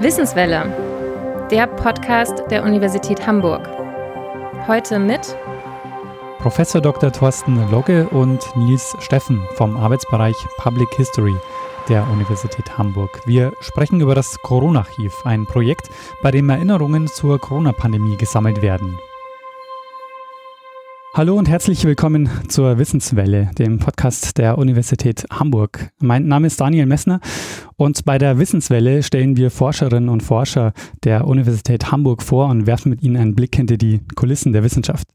Wissenswelle, der Podcast der Universität Hamburg. Heute mit Professor Dr. Thorsten Logge und Nils Steffen vom Arbeitsbereich Public History der Universität Hamburg. Wir sprechen über das Corona-Archiv, ein Projekt, bei dem Erinnerungen zur Corona-Pandemie gesammelt werden. Hallo und herzlich willkommen zur Wissenswelle, dem Podcast der Universität Hamburg. Mein Name ist Daniel Messner und bei der Wissenswelle stellen wir Forscherinnen und Forscher der Universität Hamburg vor und werfen mit ihnen einen Blick hinter die Kulissen der Wissenschaft.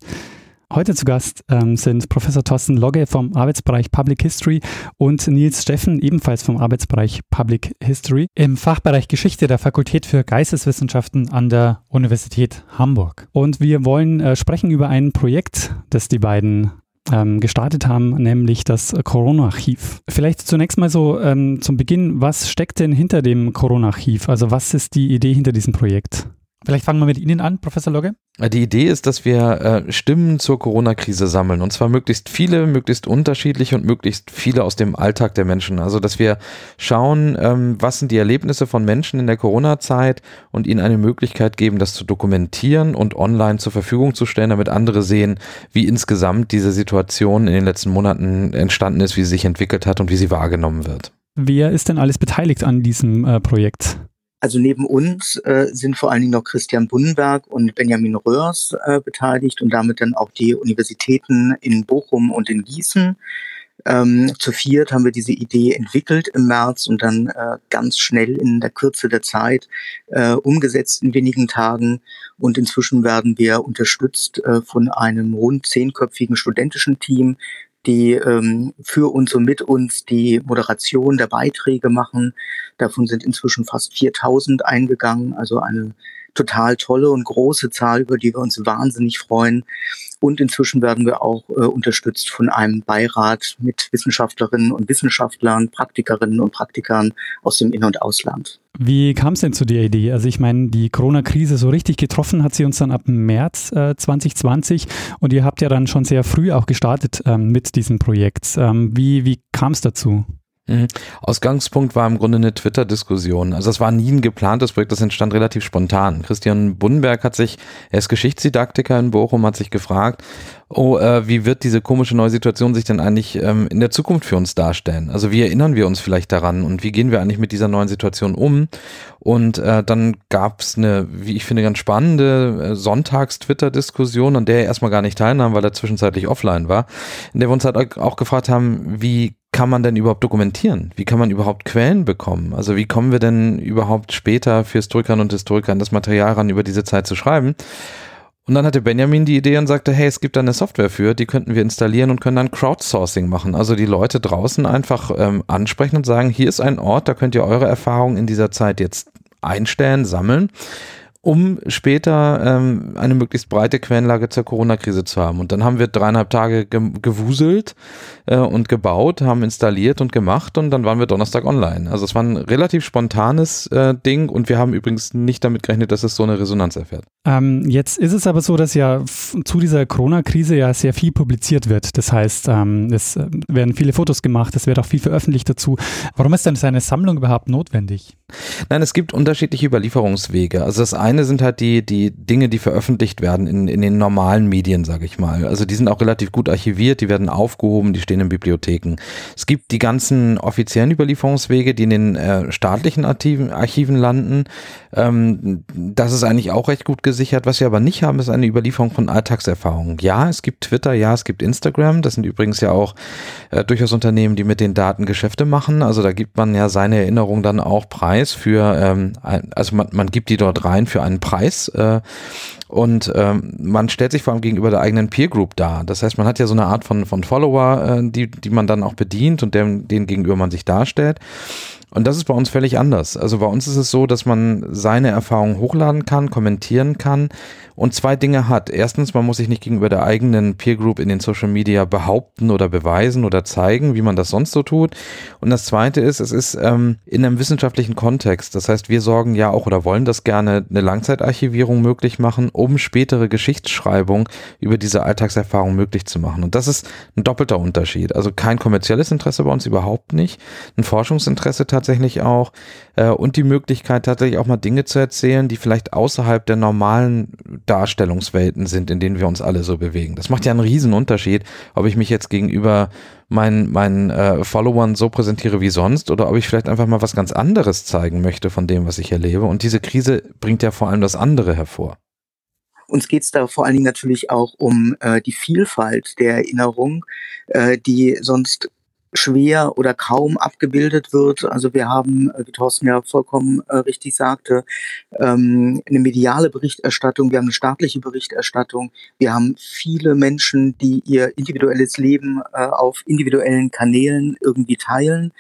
Heute zu Gast ähm, sind Professor Thorsten Logge vom Arbeitsbereich Public History und Nils Steffen ebenfalls vom Arbeitsbereich Public History im Fachbereich Geschichte der Fakultät für Geisteswissenschaften an der Universität Hamburg. Und wir wollen äh, sprechen über ein Projekt, das die beiden ähm, gestartet haben, nämlich das Corona-Archiv. Vielleicht zunächst mal so ähm, zum Beginn, was steckt denn hinter dem Corona-Archiv? Also was ist die Idee hinter diesem Projekt? Vielleicht fangen wir mit Ihnen an, Professor Logge. Die Idee ist, dass wir äh, Stimmen zur Corona-Krise sammeln und zwar möglichst viele, möglichst unterschiedliche und möglichst viele aus dem Alltag der Menschen. Also, dass wir schauen, ähm, was sind die Erlebnisse von Menschen in der Corona-Zeit und ihnen eine Möglichkeit geben, das zu dokumentieren und online zur Verfügung zu stellen, damit andere sehen, wie insgesamt diese Situation in den letzten Monaten entstanden ist, wie sie sich entwickelt hat und wie sie wahrgenommen wird. Wer ist denn alles beteiligt an diesem äh, Projekt? Also neben uns äh, sind vor allen Dingen noch Christian Bunnenberg und Benjamin Röhrs äh, beteiligt und damit dann auch die Universitäten in Bochum und in Gießen. Ähm, zu viert haben wir diese Idee entwickelt im März und dann äh, ganz schnell in der Kürze der Zeit äh, umgesetzt in wenigen Tagen. Und inzwischen werden wir unterstützt äh, von einem rund zehnköpfigen studentischen Team, die ähm, für uns und mit uns die Moderation der Beiträge machen. Davon sind inzwischen fast 4000 eingegangen, also eine total tolle und große Zahl, über die wir uns wahnsinnig freuen. Und inzwischen werden wir auch äh, unterstützt von einem Beirat mit Wissenschaftlerinnen und Wissenschaftlern, Praktikerinnen und Praktikern aus dem In- und Ausland. Wie kam es denn zu der Idee? Also ich meine, die Corona-Krise so richtig getroffen hat sie uns dann ab März äh, 2020 und ihr habt ja dann schon sehr früh auch gestartet ähm, mit diesem Projekt. Ähm, wie wie kam es dazu? Mhm. Ausgangspunkt war im Grunde eine Twitter-Diskussion. Also es war nie ein geplantes Projekt, das entstand relativ spontan. Christian Bunnenberg hat sich, er ist Geschichtsdidaktiker in Bochum, hat sich gefragt, oh, äh, wie wird diese komische neue Situation sich denn eigentlich ähm, in der Zukunft für uns darstellen? Also wie erinnern wir uns vielleicht daran und wie gehen wir eigentlich mit dieser neuen Situation um? Und äh, dann gab es eine, wie ich finde, ganz spannende äh, Sonntags-Twitter-Diskussion, an der er erstmal gar nicht teilnahm, weil er zwischenzeitlich offline war, in der wir uns halt auch gefragt haben, wie kann man denn überhaupt dokumentieren? Wie kann man überhaupt Quellen bekommen? Also wie kommen wir denn überhaupt später für Historikerinnen und Historiker an das Material ran, über diese Zeit zu schreiben? Und dann hatte Benjamin die Idee und sagte, hey, es gibt da eine Software für, die könnten wir installieren und können dann Crowdsourcing machen. Also die Leute draußen einfach ähm, ansprechen und sagen, hier ist ein Ort, da könnt ihr eure Erfahrungen in dieser Zeit jetzt einstellen, sammeln um später ähm, eine möglichst breite Quellenlage zur Corona-Krise zu haben. Und dann haben wir dreieinhalb Tage ge gewuselt äh, und gebaut, haben installiert und gemacht und dann waren wir Donnerstag online. Also es war ein relativ spontanes äh, Ding und wir haben übrigens nicht damit gerechnet, dass es so eine Resonanz erfährt. Ähm, jetzt ist es aber so, dass ja zu dieser Corona-Krise ja sehr viel publiziert wird. Das heißt, ähm, es äh, werden viele Fotos gemacht, es wird auch viel veröffentlicht dazu. Warum ist denn seine Sammlung überhaupt notwendig? Nein, es gibt unterschiedliche Überlieferungswege. Also das eine sind halt die, die Dinge, die veröffentlicht werden in, in den normalen Medien, sage ich mal. Also die sind auch relativ gut archiviert, die werden aufgehoben, die stehen in Bibliotheken. Es gibt die ganzen offiziellen Überlieferungswege, die in den äh, staatlichen Archiven, Archiven landen. Ähm, das ist eigentlich auch recht gut gesichert. Was wir aber nicht haben, ist eine Überlieferung von Alltagserfahrungen. Ja, es gibt Twitter, ja, es gibt Instagram. Das sind übrigens ja auch äh, durchaus Unternehmen, die mit den Daten Geschäfte machen. Also da gibt man ja seine Erinnerung dann auch preis für, ähm, also man, man gibt die dort rein für einen Preis. Äh, und ähm, man stellt sich vor allem gegenüber der eigenen Peer Group dar. Das heißt, man hat ja so eine Art von, von Follower, äh, die, die man dann auch bedient und dem, denen gegenüber man sich darstellt. Und das ist bei uns völlig anders. Also bei uns ist es so, dass man seine Erfahrungen hochladen kann, kommentieren kann und zwei Dinge hat. Erstens, man muss sich nicht gegenüber der eigenen Peer Group in den Social Media behaupten oder beweisen oder zeigen, wie man das sonst so tut. Und das zweite ist, es ist ähm, in einem wissenschaftlichen Kontext. Das heißt, wir sorgen ja auch oder wollen das gerne eine Langzeitarchivierung möglich machen, um spätere Geschichtsschreibung über diese Alltagserfahrung möglich zu machen. Und das ist ein doppelter Unterschied. Also kein kommerzielles Interesse bei uns überhaupt nicht, ein Forschungsinteresse tatsächlich auch äh, und die Möglichkeit tatsächlich auch mal Dinge zu erzählen, die vielleicht außerhalb der normalen Darstellungswelten sind, in denen wir uns alle so bewegen. Das macht ja einen riesen Unterschied, ob ich mich jetzt gegenüber meinen, meinen äh, Followern so präsentiere wie sonst oder ob ich vielleicht einfach mal was ganz anderes zeigen möchte von dem, was ich erlebe. Und diese Krise bringt ja vor allem das andere hervor. Uns geht es da vor allen Dingen natürlich auch um äh, die Vielfalt der Erinnerung, äh, die sonst schwer oder kaum abgebildet wird. Also wir haben, äh, wie Thorsten ja vollkommen äh, richtig sagte, ähm, eine mediale Berichterstattung, wir haben eine staatliche Berichterstattung, wir haben viele Menschen, die ihr individuelles Leben äh, auf individuellen Kanälen irgendwie teilen.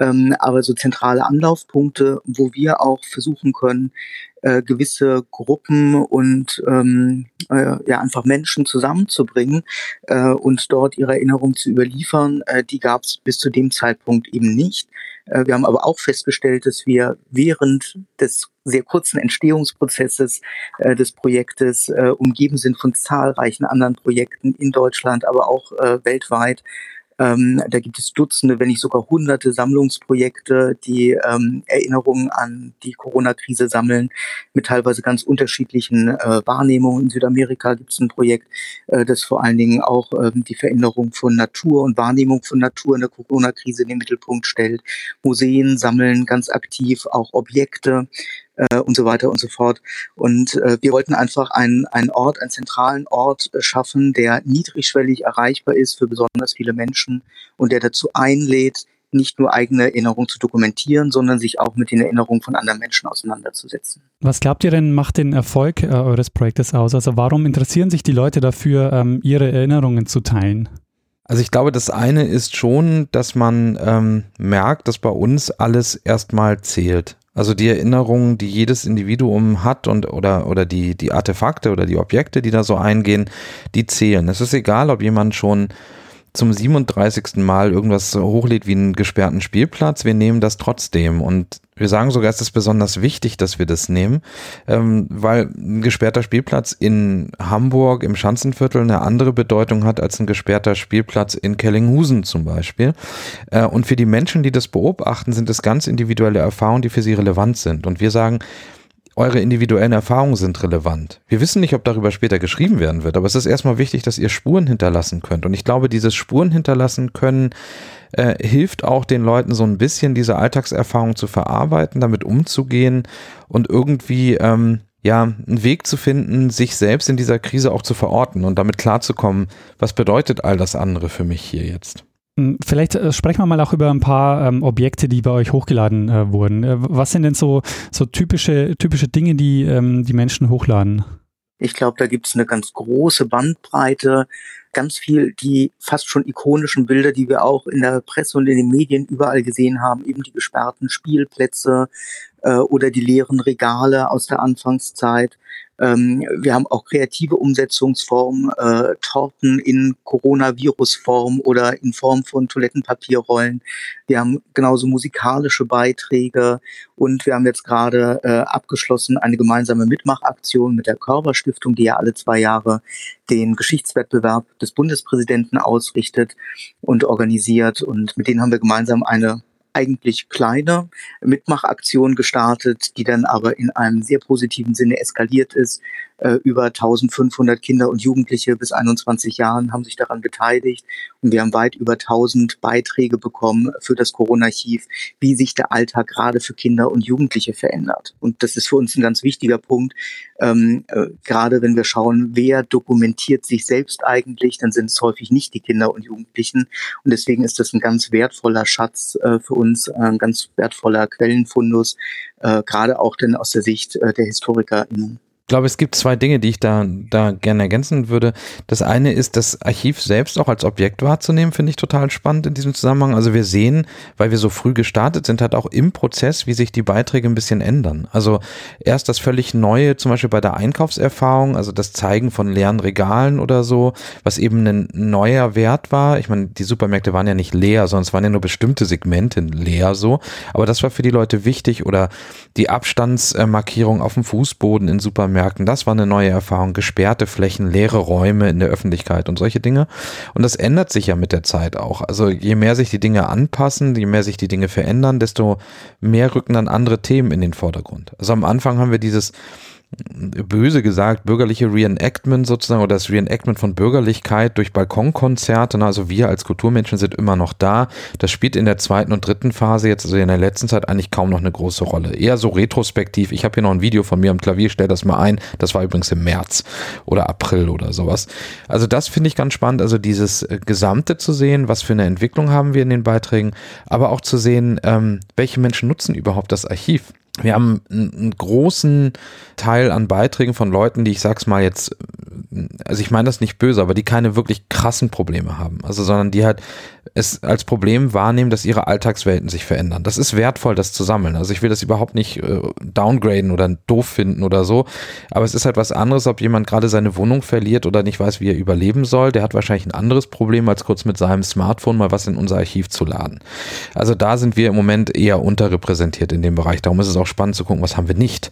Ähm, aber so zentrale Anlaufpunkte, wo wir auch versuchen können, äh, gewisse Gruppen und ähm, äh, ja einfach Menschen zusammenzubringen äh, und dort ihre Erinnerung zu überliefern. Äh, die gab es bis zu dem Zeitpunkt eben nicht. Äh, wir haben aber auch festgestellt, dass wir während des sehr kurzen Entstehungsprozesses äh, des Projektes äh, umgeben sind von zahlreichen anderen Projekten in Deutschland, aber auch äh, weltweit ähm, da gibt es Dutzende, wenn nicht sogar hunderte Sammlungsprojekte, die ähm, Erinnerungen an die Corona-Krise sammeln, mit teilweise ganz unterschiedlichen äh, Wahrnehmungen. In Südamerika gibt es ein Projekt, äh, das vor allen Dingen auch ähm, die Veränderung von Natur und Wahrnehmung von Natur in der Corona-Krise in den Mittelpunkt stellt. Museen sammeln ganz aktiv auch Objekte äh, und so weiter und so fort. Und äh, wir wollten einfach einen, einen Ort, einen zentralen Ort schaffen, der niedrigschwellig erreichbar ist für besonders viele Menschen und der dazu einlädt, nicht nur eigene Erinnerungen zu dokumentieren, sondern sich auch mit den Erinnerungen von anderen Menschen auseinanderzusetzen. Was glaubt ihr denn, macht den Erfolg äh, eures Projektes aus? Also warum interessieren sich die Leute dafür, ähm, ihre Erinnerungen zu teilen? Also ich glaube, das eine ist schon, dass man ähm, merkt, dass bei uns alles erstmal zählt. Also die Erinnerungen, die jedes Individuum hat und oder oder die die Artefakte oder die Objekte, die da so eingehen, die zählen. Es ist egal, ob jemand schon zum 37. Mal irgendwas hochlädt wie einen gesperrten Spielplatz, wir nehmen das trotzdem. Und wir sagen sogar, es ist besonders wichtig, dass wir das nehmen, ähm, weil ein gesperrter Spielplatz in Hamburg im Schanzenviertel eine andere Bedeutung hat als ein gesperrter Spielplatz in Kellinghusen zum Beispiel. Äh, und für die Menschen, die das beobachten, sind es ganz individuelle Erfahrungen, die für sie relevant sind. Und wir sagen, eure individuellen Erfahrungen sind relevant. Wir wissen nicht, ob darüber später geschrieben werden wird, aber es ist erstmal wichtig, dass ihr Spuren hinterlassen könnt. Und ich glaube, dieses Spuren hinterlassen können äh, hilft auch den Leuten so ein bisschen diese Alltagserfahrung zu verarbeiten, damit umzugehen und irgendwie ähm, ja einen Weg zu finden, sich selbst in dieser Krise auch zu verorten und damit klarzukommen, was bedeutet all das andere für mich hier jetzt. Hm, vielleicht äh, sprechen wir mal auch über ein paar ähm, Objekte, die bei euch hochgeladen äh, wurden. Äh, was sind denn so, so typische, typische Dinge, die ähm, die Menschen hochladen? Ich glaube, da gibt es eine ganz große Bandbreite, ganz viel die fast schon ikonischen Bilder, die wir auch in der Presse und in den Medien überall gesehen haben, eben die gesperrten Spielplätze äh, oder die leeren Regale aus der Anfangszeit. Ähm, wir haben auch kreative Umsetzungsformen, äh, Torten in Coronavirus-Form oder in Form von Toilettenpapierrollen. Wir haben genauso musikalische Beiträge und wir haben jetzt gerade äh, abgeschlossen eine gemeinsame Mitmachaktion mit der Körperstiftung, die ja alle zwei Jahre den Geschichtswettbewerb des Bundespräsidenten ausrichtet und organisiert. Und mit denen haben wir gemeinsam eine eigentlich kleine Mitmachaktion gestartet, die dann aber in einem sehr positiven Sinne eskaliert ist. Äh, über 1500 Kinder und Jugendliche bis 21 Jahren haben sich daran beteiligt und wir haben weit über 1000 Beiträge bekommen für das Corona-Archiv, wie sich der Alltag gerade für Kinder und Jugendliche verändert. Und das ist für uns ein ganz wichtiger Punkt. Ähm, äh, gerade wenn wir schauen, wer dokumentiert sich selbst eigentlich, dann sind es häufig nicht die Kinder und Jugendlichen. Und deswegen ist das ein ganz wertvoller Schatz äh, für uns, ein ganz wertvoller Quellenfundus, äh, gerade auch denn aus der Sicht äh, der HistorikerInnen glaube, es gibt zwei Dinge, die ich da, da gerne ergänzen würde. Das eine ist, das Archiv selbst auch als Objekt wahrzunehmen, finde ich total spannend in diesem Zusammenhang. Also wir sehen, weil wir so früh gestartet sind, halt auch im Prozess, wie sich die Beiträge ein bisschen ändern. Also erst das völlig Neue, zum Beispiel bei der Einkaufserfahrung, also das Zeigen von leeren Regalen oder so, was eben ein neuer Wert war. Ich meine, die Supermärkte waren ja nicht leer, es waren ja nur bestimmte Segmente leer so. Aber das war für die Leute wichtig oder die Abstandsmarkierung auf dem Fußboden in Supermärkten merkten, das war eine neue Erfahrung, gesperrte Flächen, leere Räume in der Öffentlichkeit und solche Dinge. Und das ändert sich ja mit der Zeit auch. Also je mehr sich die Dinge anpassen, je mehr sich die Dinge verändern, desto mehr rücken dann andere Themen in den Vordergrund. Also am Anfang haben wir dieses böse gesagt, bürgerliche Reenactment sozusagen oder das Reenactment von Bürgerlichkeit durch Balkonkonzerte. Also wir als Kulturmenschen sind immer noch da. Das spielt in der zweiten und dritten Phase jetzt, also in der letzten Zeit eigentlich kaum noch eine große Rolle. Eher so retrospektiv. Ich habe hier noch ein Video von mir am Klavier, stell das mal ein. Das war übrigens im März oder April oder sowas. Also das finde ich ganz spannend. Also dieses äh, Gesamte zu sehen, was für eine Entwicklung haben wir in den Beiträgen, aber auch zu sehen, ähm, welche Menschen nutzen überhaupt das Archiv wir haben einen großen Teil an Beiträgen von Leuten, die ich sag's mal jetzt, also ich meine das nicht böse, aber die keine wirklich krassen Probleme haben. Also, sondern die halt es als Problem wahrnehmen, dass ihre Alltagswelten sich verändern. Das ist wertvoll, das zu sammeln. Also ich will das überhaupt nicht äh, downgraden oder doof finden oder so. Aber es ist halt was anderes, ob jemand gerade seine Wohnung verliert oder nicht weiß, wie er überleben soll. Der hat wahrscheinlich ein anderes Problem, als kurz mit seinem Smartphone mal was in unser Archiv zu laden. Also da sind wir im Moment eher unterrepräsentiert in dem Bereich. Darum ist es auch spannend zu gucken, was haben wir nicht.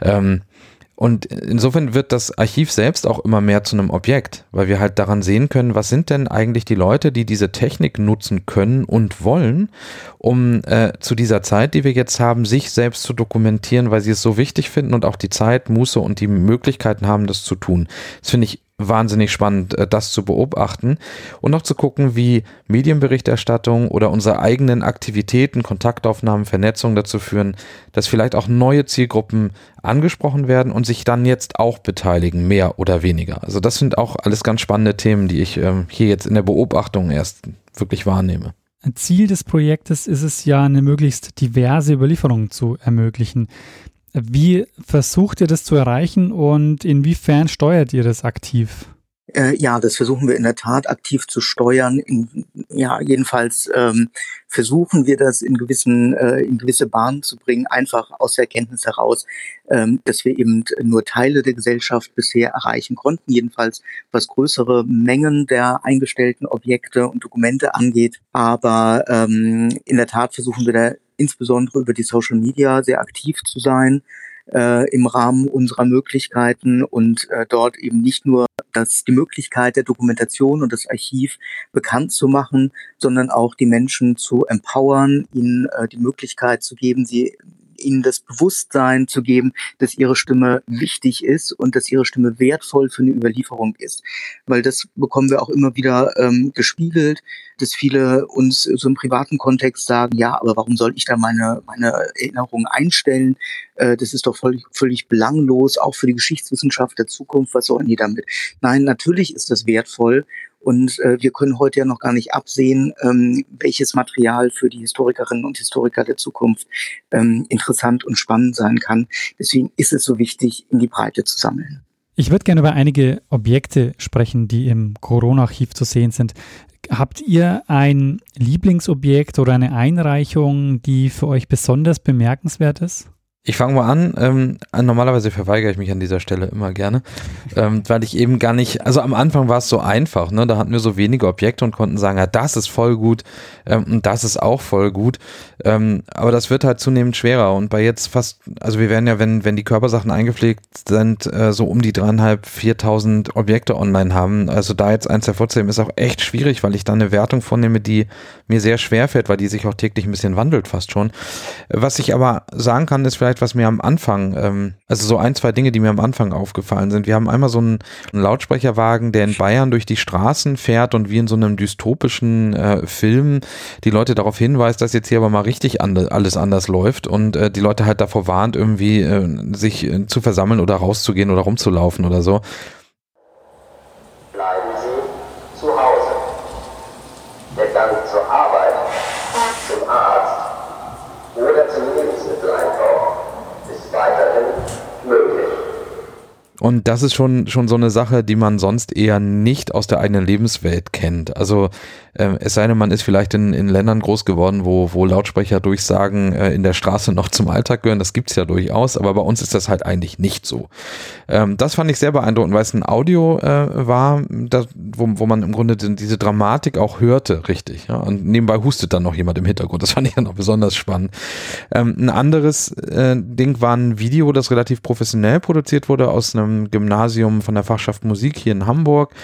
Ähm, und insofern wird das Archiv selbst auch immer mehr zu einem Objekt, weil wir halt daran sehen können, was sind denn eigentlich die Leute, die diese Technik nutzen können und wollen, um äh, zu dieser Zeit, die wir jetzt haben, sich selbst zu dokumentieren, weil sie es so wichtig finden und auch die Zeit, Muße und die Möglichkeiten haben, das zu tun. Das finde ich wahnsinnig spannend, äh, das zu beobachten und noch zu gucken, wie Medienberichterstattung oder unsere eigenen Aktivitäten, Kontaktaufnahmen, Vernetzung dazu führen, dass vielleicht auch neue Zielgruppen angesprochen werden und sich dann jetzt auch beteiligen, mehr oder weniger. Also das sind auch alles ganz spannende Themen, die ich ähm, hier jetzt in der Beobachtung erst wirklich wahrnehme. Ziel des Projektes ist es ja, eine möglichst diverse Überlieferung zu ermöglichen. Wie versucht ihr das zu erreichen und inwiefern steuert ihr das aktiv? Äh, ja, das versuchen wir in der Tat aktiv zu steuern. In, ja, jedenfalls ähm, versuchen wir das in gewissen äh, in gewisse Bahnen zu bringen, einfach aus der Erkenntnis heraus, ähm, dass wir eben nur Teile der Gesellschaft bisher erreichen konnten, jedenfalls was größere Mengen der eingestellten Objekte und Dokumente angeht. Aber ähm, in der Tat versuchen wir da insbesondere über die Social Media sehr aktiv zu sein äh, im Rahmen unserer Möglichkeiten und äh, dort eben nicht nur das, die Möglichkeit der Dokumentation und das Archiv bekannt zu machen, sondern auch die Menschen zu empowern, ihnen äh, die Möglichkeit zu geben, sie ihnen das Bewusstsein zu geben, dass ihre Stimme wichtig ist und dass ihre Stimme wertvoll für eine Überlieferung ist. Weil das bekommen wir auch immer wieder ähm, gespiegelt, dass viele uns so im privaten Kontext sagen, ja, aber warum soll ich da meine, meine Erinnerungen einstellen? Äh, das ist doch völlig, völlig belanglos, auch für die Geschichtswissenschaft der Zukunft. Was sollen die damit? Nein, natürlich ist das wertvoll und äh, wir können heute ja noch gar nicht absehen, ähm, welches Material für die Historikerinnen und Historiker der Zukunft ähm, interessant und spannend sein kann. Deswegen ist es so wichtig, in die Breite zu sammeln. Ich würde gerne über einige Objekte sprechen, die im Corona-Archiv zu sehen sind. Habt ihr ein Lieblingsobjekt oder eine Einreichung, die für euch besonders bemerkenswert ist? Ich fange mal an. Ähm, normalerweise verweigere ich mich an dieser Stelle immer gerne, ähm, weil ich eben gar nicht, also am Anfang war es so einfach, ne? da hatten wir so wenige Objekte und konnten sagen, ja, das ist voll gut ähm, und das ist auch voll gut. Ähm, aber das wird halt zunehmend schwerer und bei jetzt fast, also wir werden ja, wenn, wenn die Körpersachen eingepflegt sind, äh, so um die dreieinhalb, viertausend Objekte online haben. Also da jetzt eins hervorzuheben, ist auch echt schwierig, weil ich da eine Wertung vornehme, die mir sehr schwer fällt, weil die sich auch täglich ein bisschen wandelt fast schon. Was ich aber sagen kann, ist vielleicht, vielleicht, was mir am Anfang, ähm, also so ein, zwei Dinge, die mir am Anfang aufgefallen sind. Wir haben einmal so einen, einen Lautsprecherwagen, der in Bayern durch die Straßen fährt und wie in so einem dystopischen äh, Film die Leute darauf hinweist, dass jetzt hier aber mal richtig ande alles anders läuft und äh, die Leute halt davor warnt, irgendwie äh, sich äh, zu versammeln oder rauszugehen oder rumzulaufen oder so. Bleiben Sie zu Hause. Der Gang zur Arbeit, zum Arzt oder zum Lebensmitteleinkauf Und das ist schon, schon so eine Sache, die man sonst eher nicht aus der eigenen Lebenswelt kennt. Also äh, es sei denn, man ist vielleicht in, in Ländern groß geworden, wo, wo Lautsprecher durchsagen, äh, in der Straße noch zum Alltag gehören. Das gibt's ja durchaus, aber bei uns ist das halt eigentlich nicht so. Ähm, das fand ich sehr beeindruckend, weil es ein Audio äh, war, wo, wo man im Grunde diese Dramatik auch hörte, richtig. Und nebenbei hustet dann noch jemand im Hintergrund. Das fand ich ja noch besonders spannend. Ähm, ein anderes äh, Ding war ein Video, das relativ professionell produziert wurde aus einem Gymnasium von der Fachschaft Musik hier in Hamburg,